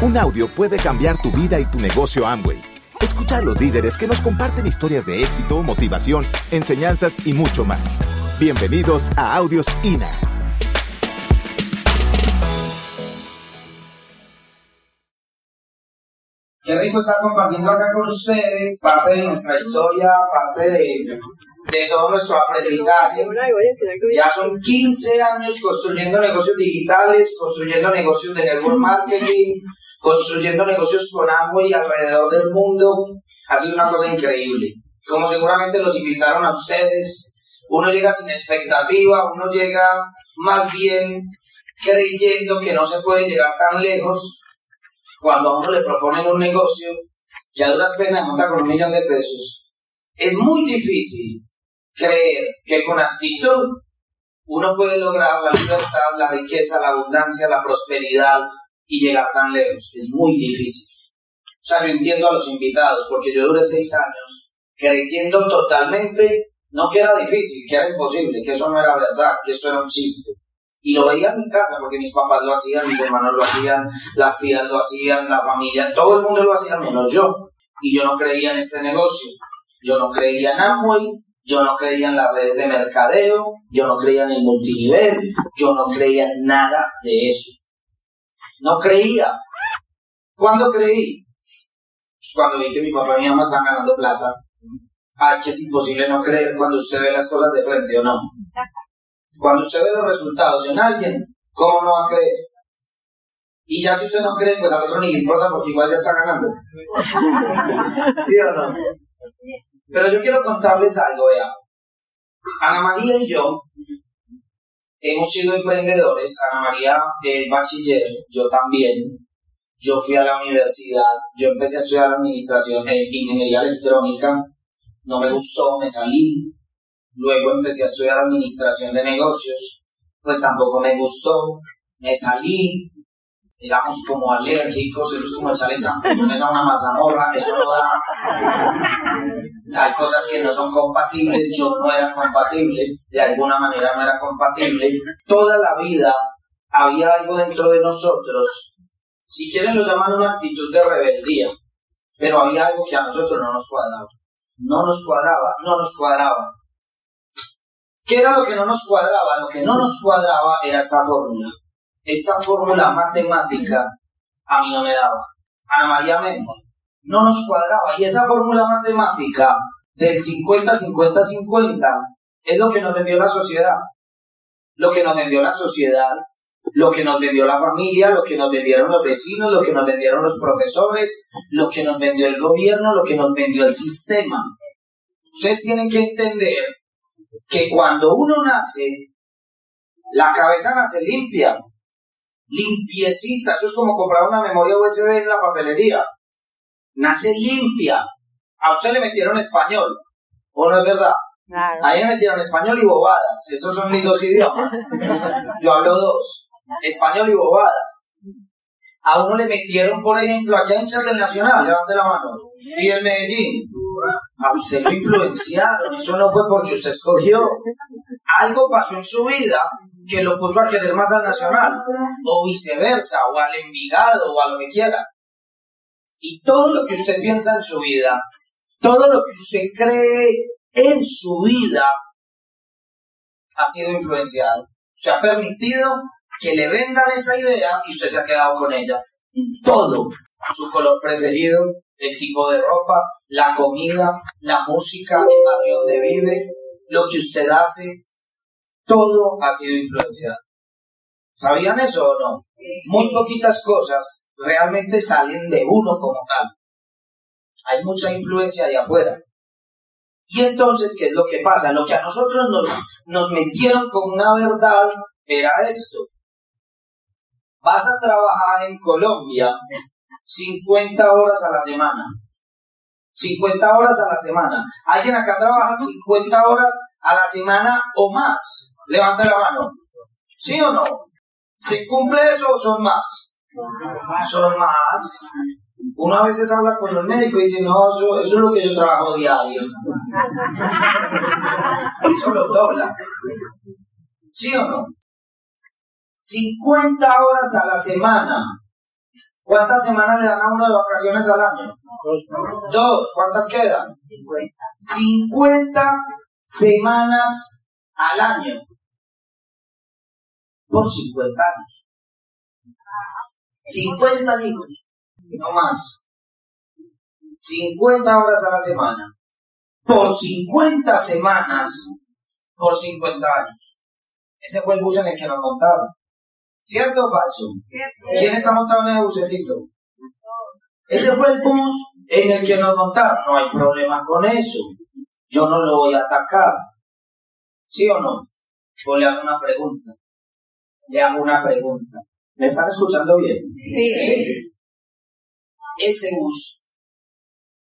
Un audio puede cambiar tu vida y tu negocio Amway. Escucha a los líderes que nos comparten historias de éxito, motivación, enseñanzas y mucho más. Bienvenidos a Audios INA. Qué rico estar compartiendo acá con ustedes parte de nuestra historia, parte de, de todo nuestro aprendizaje. Ya son 15 años construyendo negocios digitales, construyendo negocios de network marketing, construyendo negocios con Amway alrededor del mundo. Ha sido una cosa increíble. Como seguramente los invitaron a ustedes, uno llega sin expectativa, uno llega más bien creyendo que no se puede llegar tan lejos. Cuando a uno le proponen un negocio, ya duras penas monta con un millón de pesos. Es muy difícil creer que con actitud uno puede lograr la libertad, la riqueza, la abundancia, la prosperidad y llegar tan lejos. Es muy difícil. O sea, yo entiendo a los invitados porque yo duré seis años creyendo totalmente, no que era difícil, que era imposible, que eso no era verdad, que esto era un chiste. Y lo veía en mi casa porque mis papás lo hacían, mis hermanos lo hacían, las tías lo hacían, la familia, todo el mundo lo hacía menos yo. Y yo no creía en este negocio. Yo no creía en Amway, yo no creía en las redes de mercadeo, yo no creía en el multinivel, yo no creía en nada de eso. No creía. ¿Cuándo creí? Pues cuando vi que mi papá y mi mamá están ganando plata. Ah, es que es imposible no creer cuando usted ve las cosas de frente o no. Cuando usted ve los resultados en alguien, ¿cómo no va a creer? Y ya si usted no cree, pues al otro ni le importa porque igual ya está ganando. ¿Sí o no? Pero yo quiero contarles algo, vea. Ana María y yo hemos sido emprendedores. Ana María es bachiller, yo también. Yo fui a la universidad, yo empecé a estudiar administración en ingeniería electrónica, no me gustó, me salí. Luego empecé a estudiar administración de negocios, pues tampoco me gustó, me salí. Éramos como alérgicos, eso es como echarle champiñones a una mazamorra, eso no da hay cosas que no son compatibles, yo no era compatible, de alguna manera no era compatible. Toda la vida había algo dentro de nosotros, si quieren lo llaman una actitud de rebeldía, pero había algo que a nosotros no nos cuadraba. No nos cuadraba, no nos cuadraba. ¿Qué era lo que no nos cuadraba? Lo que no nos cuadraba era esta fórmula. Esta fórmula matemática a mí no me daba. Ana María menos no nos cuadraba. Y esa fórmula matemática del 50-50-50 es lo que nos vendió la sociedad. Lo que nos vendió la sociedad, lo que nos vendió la familia, lo que nos vendieron los vecinos, lo que nos vendieron los profesores, lo que nos vendió el gobierno, lo que nos vendió el sistema. Ustedes tienen que entender que cuando uno nace, la cabeza nace limpia, limpiecita. Eso es como comprar una memoria USB en la papelería nace limpia. A usted le metieron español, ¿o no es verdad? A mí me metieron español y bobadas. Esos son mis dos idiomas. Yo hablo dos. Español y bobadas. A uno le metieron, por ejemplo, aquí a hinchas del Nacional, levante la mano, y el Medellín. A usted lo influenciaron, eso no fue porque usted escogió. Algo pasó en su vida que lo puso a querer más al Nacional, o viceversa, o al Envigado, o a lo que quiera. Y todo lo que usted piensa en su vida, todo lo que usted cree en su vida, ha sido influenciado. Usted ha permitido que le vendan esa idea y usted se ha quedado con ella. Todo. Su color preferido, el tipo de ropa, la comida, la música, el barrio donde vive, lo que usted hace, todo ha sido influenciado. ¿Sabían eso o no? Muy poquitas cosas realmente salen de uno como tal. Hay mucha influencia de afuera. Y entonces, ¿qué es lo que pasa? Lo que a nosotros nos, nos metieron como una verdad era esto. Vas a trabajar en Colombia 50 horas a la semana. 50 horas a la semana. ¿Alguien acá trabaja 50 horas a la semana o más? Levanta la mano. ¿Sí o no? ¿Se cumple eso o son más? Son más. Uno a veces habla con el médico y dice, no, eso, es lo que yo trabajo diario. Eso los dobla. ¿Sí o no? 50 horas a la semana. ¿Cuántas semanas le dan a uno de vacaciones al año? Dos. ¿Cuántas quedan? 50 semanas al año. Por 50 años. 50 años. No más. 50 horas a la semana. Por 50 semanas. Por 50 años. Ese fue el bus en el que nos montaron. ¿Cierto o falso? ¿Quién está montado en el bucecito? Ese fue el bus en el que nos montaron. No hay problema con eso. Yo no lo voy a atacar. ¿Sí o no? O le hago una pregunta. Le hago una pregunta. ¿Me están escuchando bien? Sí. ¿Sí? Ese bus,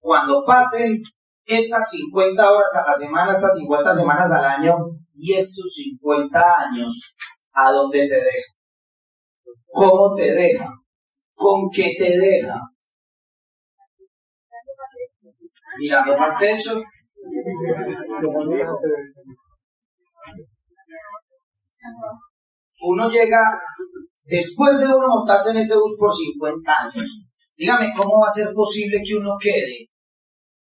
cuando pasen estas 50 horas a la semana, estas 50 semanas al año y estos 50 años, ¿a dónde te deja? ¿Cómo te deja? ¿Con qué te deja? Mirando para el techo. Uno llega, después de uno montarse en ese bus por 50 años, dígame cómo va a ser posible que uno quede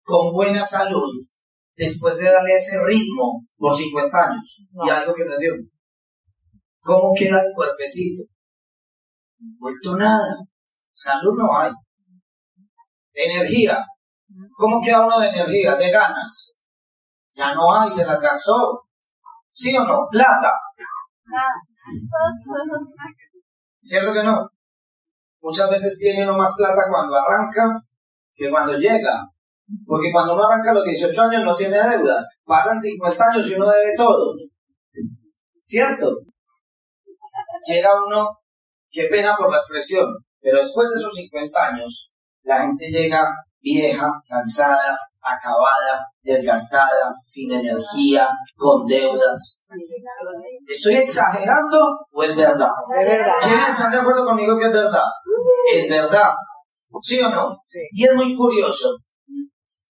con buena salud después de darle ese ritmo por 50 años y algo que no dio. ¿Cómo queda el cuerpecito? Vuelto nada. Salud no hay. Energía. ¿Cómo queda uno de energía? De ganas. Ya no hay, se las gastó. ¿Sí o no? Plata. ¿Cierto que no? Muchas veces tiene uno más plata cuando arranca que cuando llega. Porque cuando uno arranca a los 18 años no tiene deudas. Pasan 50 años y uno debe todo. ¿Cierto? Llega uno, qué pena por la expresión, pero después de esos 50 años, la gente llega vieja, cansada, acabada, desgastada, sin energía, con deudas. ¿Estoy exagerando o es verdad? Es verdad. ¿Quiénes están de acuerdo conmigo que es verdad? Es verdad. ¿Sí o no? Y es muy curioso,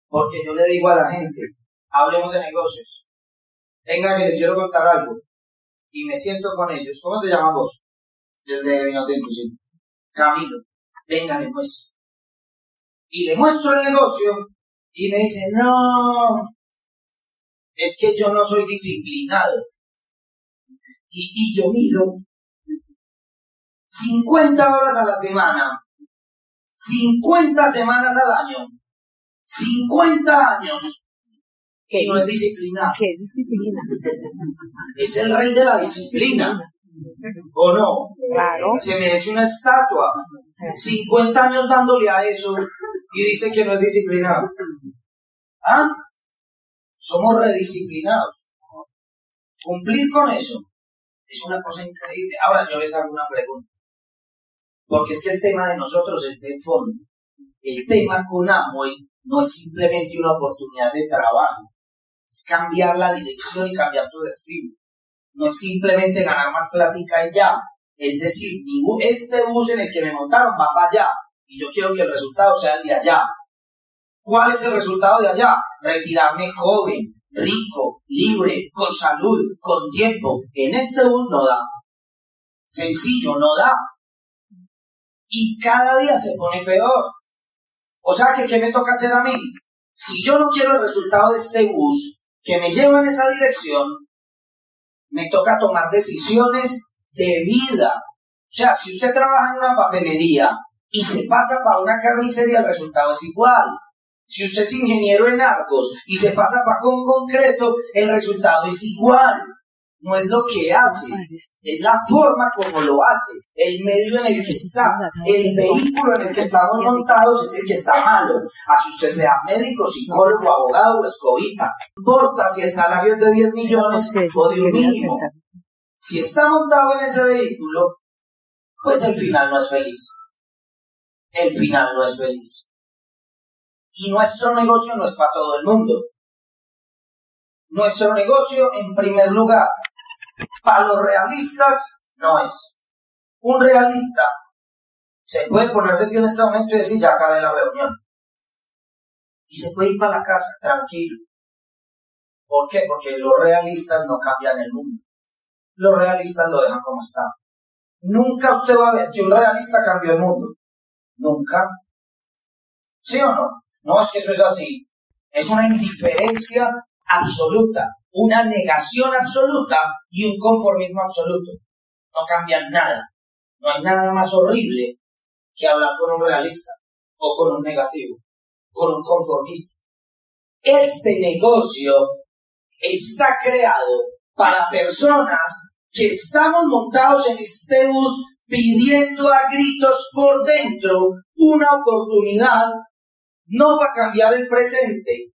porque yo le digo a la gente, hablemos de negocios. Venga, que les quiero contar algo. Y me siento con ellos. ¿Cómo te llamas vos? El de Vinotinto, sí. Camilo. Venga, muestro. Y le muestro el negocio y me dice, no, es que yo no soy disciplinado. Y, y yo mido 50 horas a la semana, 50 semanas al año, 50 años, que no es disciplinado. ¿Qué disciplina? Es el rey de la disciplina. ¿O no? Claro. Se merece una estatua. 50 años dándole a eso y dice que no es disciplinado. ¿Ah? Somos redisciplinados. Cumplir con eso es una cosa increíble. Ahora yo les hago una pregunta. Porque es que el tema de nosotros es de fondo. El tema con Amway no es simplemente una oportunidad de trabajo. Es cambiar la dirección y cambiar tu destino. No es simplemente ganar más plática y ya. Es decir, este bus en el que me montaron va para allá. Y yo quiero que el resultado sea el de allá. ¿Cuál es el resultado de allá? Retirarme joven, rico, libre, con salud, con tiempo. En este bus no da. Sencillo, no da. Y cada día se pone peor. O sea que, ¿qué me toca hacer a mí? Si yo no quiero el resultado de este bus que me lleva en esa dirección, me toca tomar decisiones de vida. O sea, si usted trabaja en una papelería y se pasa para una carnicería, el resultado es igual. Si usted es ingeniero en Argos y se pasa para con concreto, el resultado es igual. No es lo que hace, es la forma como lo hace, el medio en el que está, el vehículo en el que estamos montados es el que está malo. Así usted sea médico, psicólogo, abogado o escobita. No importa si el salario es de 10 millones o de un mínimo. Si está montado en ese vehículo, pues el final no es feliz. El final no es feliz. Y nuestro negocio no es para todo el mundo. Nuestro negocio, en primer lugar, para los realistas, no es. Un realista se puede poner de pie en este momento y decir, ya acabé la reunión. Y se puede ir para la casa tranquilo. ¿Por qué? Porque los realistas no cambian el mundo. Los realistas lo dejan como está. Nunca usted va a ver que un realista cambió el mundo. Nunca. ¿Sí o no? No es que eso es así. Es una indiferencia absoluta, una negación absoluta y un conformismo absoluto. No cambian nada. No hay nada más horrible que hablar con un realista o con un negativo, con un conformista. Este negocio está creado para personas que estamos montados en este bus pidiendo a gritos por dentro una oportunidad, no va a cambiar el presente,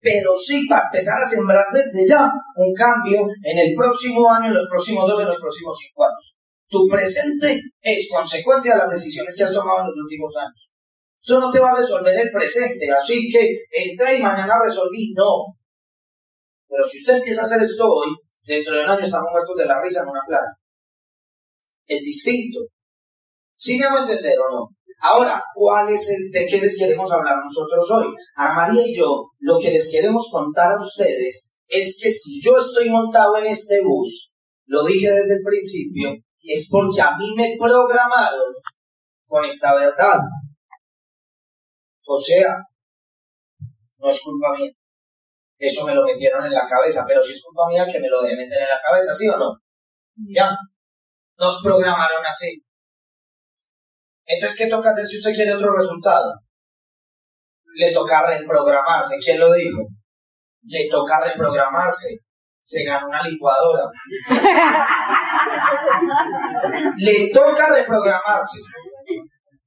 pero sí para empezar a sembrar desde ya un cambio en el próximo año, en los próximos dos, en los próximos cinco años. Tu presente es consecuencia de las decisiones que has tomado en los últimos años. Eso no te va a resolver el presente, así que entré y mañana resolví, no. Pero si usted empieza a hacer esto hoy, dentro de un año estamos muertos de la risa en una playa. Es distinto. ¿Sí me hago entender o no? Ahora, ¿cuál es de qué les queremos hablar nosotros hoy? A María y yo, lo que les queremos contar a ustedes es que si yo estoy montado en este bus, lo dije desde el principio, es porque a mí me programaron con esta verdad. O sea, no es culpa mía. Eso me lo metieron en la cabeza, pero si es culpa mía que me lo deben meter en la cabeza, ¿sí o no? Ya. Nos programaron así. Entonces, ¿qué toca hacer si usted quiere otro resultado? Le toca reprogramarse. ¿Quién lo dijo? Le toca reprogramarse. Se gana una licuadora. Le toca reprogramarse.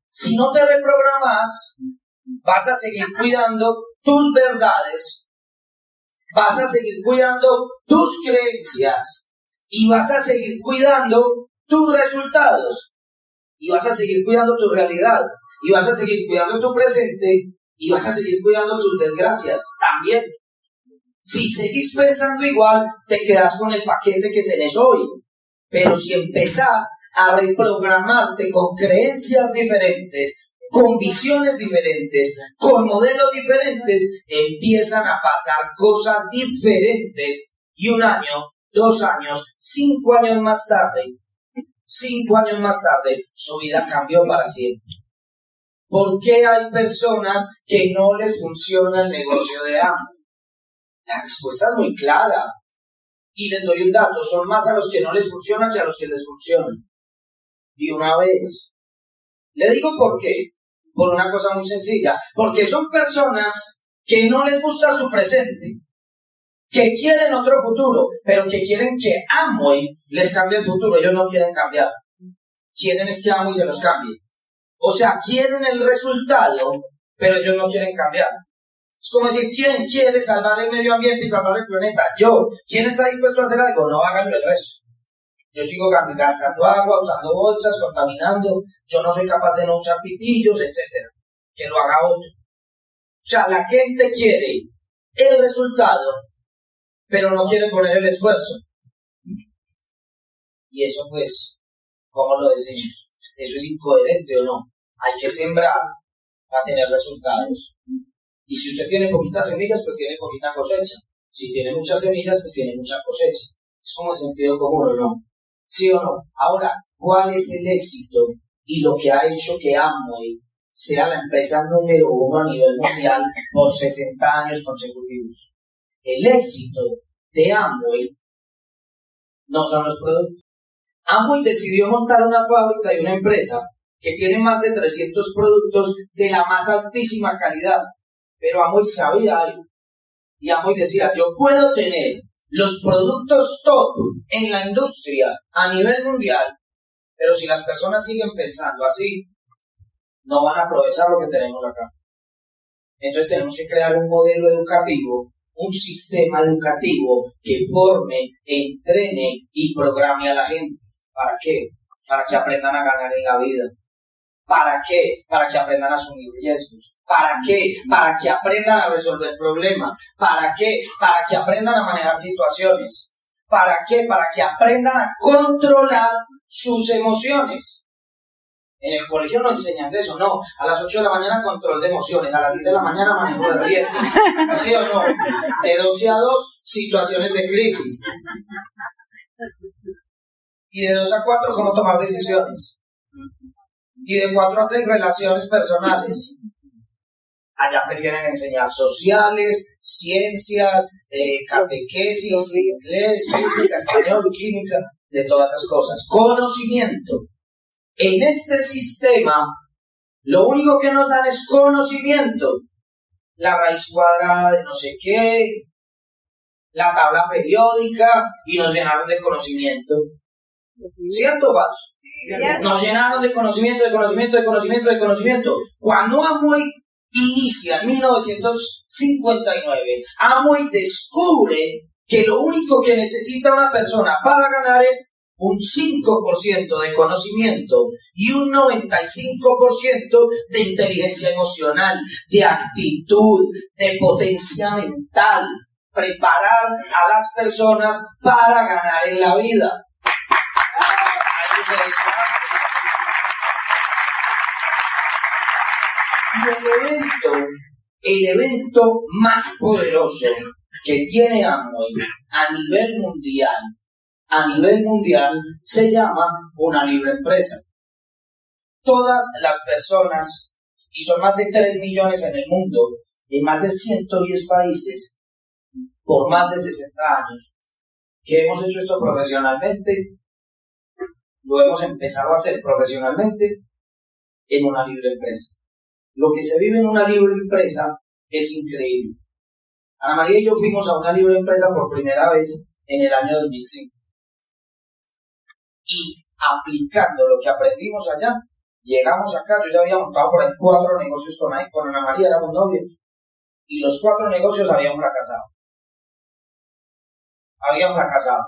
Si no te reprogramas, vas a seguir cuidando tus verdades, vas a seguir cuidando tus creencias y vas a seguir cuidando tus resultados y vas a seguir cuidando tu realidad y vas a seguir cuidando tu presente y vas a seguir cuidando tus desgracias también. Si seguís pensando igual, te quedas con el paquete que tenés hoy. Pero si empezás a reprogramarte con creencias diferentes, con visiones diferentes, con modelos diferentes, empiezan a pasar cosas diferentes. Y un año, dos años, cinco años más tarde, cinco años más tarde, su vida cambió para siempre. ¿Por qué hay personas que no les funciona el negocio de hambre? La respuesta es muy clara. Y les doy un dato, son más a los que no les funciona que a los que les funciona. Y una vez. Le digo por qué. Por una cosa muy sencilla. Porque son personas que no les gusta su presente que quieren otro futuro, pero que quieren que Amway les cambie el futuro. Ellos no quieren cambiar. Quieren es que Amway se los cambie. O sea, quieren el resultado, pero ellos no quieren cambiar. Es como decir, ¿quién quiere salvar el medio ambiente y salvar el planeta? Yo. ¿Quién está dispuesto a hacer algo? No hagan el resto. Yo sigo gastando agua, usando bolsas, contaminando. Yo no soy capaz de no usar pitillos, etc. Que lo haga otro. O sea, la gente quiere el resultado, pero no quiere poner el esfuerzo. Y eso pues, ¿cómo lo decimos? ¿Eso es incoherente o no? Hay que sembrar para tener resultados. Y si usted tiene poquitas semillas, pues tiene poquita cosecha. Si tiene muchas semillas, pues tiene mucha cosecha. Es como el sentido común, ¿o no? ¿Sí o no? Ahora, ¿cuál es el éxito y lo que ha hecho que Amway sea la empresa número uno a nivel mundial por 60 años consecutivos? El éxito de Amway no son los productos. Amway decidió montar una fábrica y una empresa que tiene más de 300 productos de la más altísima calidad. Pero Amway sabía algo. Y Amway decía, yo puedo tener los productos top en la industria a nivel mundial, pero si las personas siguen pensando así, no van a aprovechar lo que tenemos acá. Entonces tenemos que crear un modelo educativo un sistema educativo que forme, entrene y programe a la gente. ¿Para qué? Para que aprendan a ganar en la vida. ¿Para qué? Para que aprendan a asumir riesgos. ¿Para qué? Para que aprendan a resolver problemas. ¿Para qué? Para que aprendan a manejar situaciones. ¿Para qué? Para que aprendan a controlar sus emociones. En el colegio no enseñan de eso, no. A las 8 de la mañana control de emociones, a las 10 de la mañana manejo de riesgos. ¿Sí o no? De 12 a 2, situaciones de crisis. Y de 2 a 4, cómo tomar decisiones. Y de 4 a 6 relaciones personales. Allá prefieren enseñar sociales, ciencias, eh, catequesis, inglés, física, español, química, de todas esas cosas. Conocimiento. En este sistema, lo único que nos dan es conocimiento. La raíz cuadrada de no sé qué, la tabla periódica y nos llenaron de conocimiento. ¿Cierto o falso? Nos llenaron de conocimiento, de conocimiento, de conocimiento, de conocimiento. Cuando Amway inicia en 1959, Amway descubre que lo único que necesita una persona para ganar es un 5% de conocimiento y un 95% de inteligencia emocional, de actitud, de potencia mental, preparar a las personas para ganar en la vida. Y el evento, el evento más poderoso que tiene Amway a nivel mundial, a nivel mundial, se llama una libre empresa. Todas las personas, y son más de 3 millones en el mundo, en más de 110 países, por más de 60 años, que hemos hecho esto profesionalmente, lo hemos empezado a hacer profesionalmente en una libre empresa. Lo que se vive en una libre empresa es increíble. Ana María y yo fuimos a una libre empresa por primera vez en el año 2005. Y aplicando lo que aprendimos allá, llegamos acá, yo ya había montado por ahí cuatro negocios con, con Ana María, éramos novios, y los cuatro negocios habían fracasado habían fracasado.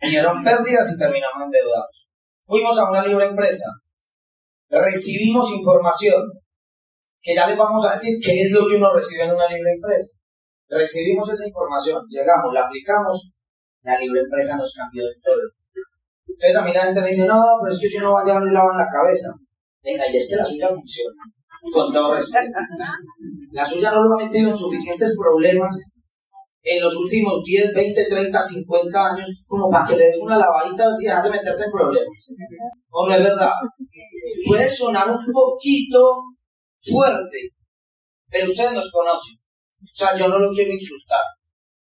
Dieron pérdidas y terminamos endeudados. Fuimos a una libre empresa. Recibimos información que ya les vamos a decir qué es lo que uno recibe en una libre empresa. Recibimos esa información, llegamos, la aplicamos, la libre empresa nos cambió de todo. Entonces a mí la gente me dice, no, pero es que si uno va a llevar el lado en la cabeza. Venga, y es que la suya funciona. Con todo respeto. La suya no lo ha metido en suficientes problemas en los últimos 10, 20, 30, 50 años, como para que le des una lavadita si dejas de meterte en problemas. ¿O no es verdad? Puede sonar un poquito fuerte, pero ustedes nos conocen. O sea, yo no lo quiero insultar.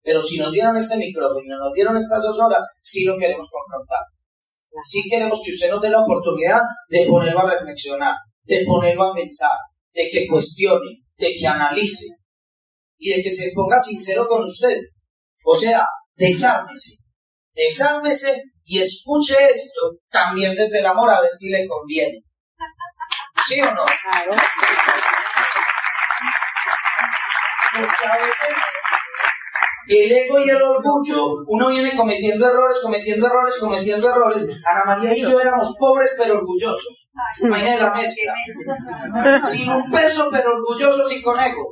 Pero si nos dieron este micrófono nos dieron estas dos horas, sí lo queremos confrontar. Sí queremos que usted nos dé la oportunidad de ponerlo a reflexionar, de ponerlo a pensar, de que cuestione, de que analice, y de que se ponga sincero con usted. O sea, desármese, desármese y escuche esto también desde el amor a ver si le conviene. ¿Sí o no? Claro. Porque a veces el ego y el orgullo, uno viene cometiendo errores, cometiendo errores, cometiendo errores. Ana María y yo éramos pobres pero orgullosos. Imagínate la mezcla. Sin un peso pero orgullosos y con ego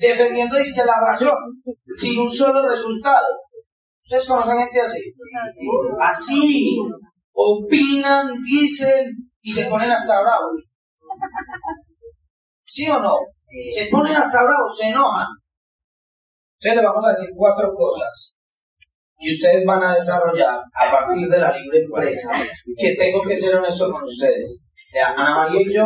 defendiendo dice la razón, sin un solo resultado. ¿Ustedes conocen gente así? Así, opinan, dicen y se ponen hasta bravos. ¿Sí o no? Se ponen hasta bravos, se enojan. Entonces les vamos a decir cuatro cosas que ustedes van a desarrollar a partir de la libre empresa, que tengo que ser honesto con ustedes. Ana María y yo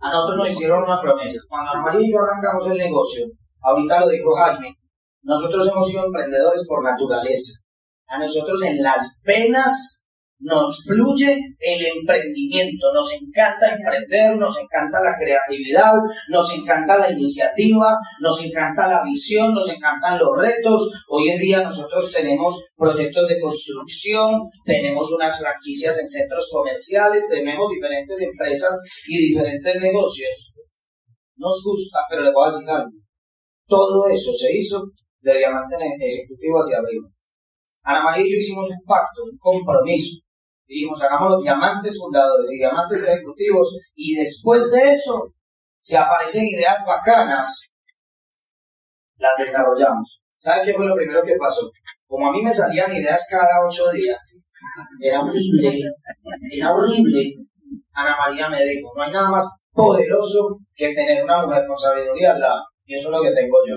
a nosotros nos hicieron una promesa. Cuando María y yo arrancamos el negocio, ahorita lo dijo Jaime, nosotros hemos sido emprendedores por naturaleza. A nosotros en las venas nos fluye el emprendimiento, nos encanta emprender, nos encanta la creatividad, nos encanta la iniciativa, nos encanta la visión, nos encantan los retos. Hoy en día nosotros tenemos proyectos de construcción, tenemos unas franquicias en centros comerciales, tenemos diferentes empresas y diferentes negocios. Nos gusta, pero le voy a decir algo. Todo eso se hizo de diamante ejecutivo hacia arriba. Ana María y yo hicimos un pacto, un compromiso dijimos, hagamos los diamantes fundadores y diamantes ejecutivos, y después de eso, si aparecen ideas bacanas, las desarrollamos. ¿Saben qué fue lo primero que pasó? Como a mí me salían ideas cada ocho días, era horrible, era horrible. Ana María me dijo, no hay nada más poderoso que tener una mujer con sabiduría al lado. Y eso es lo que tengo yo.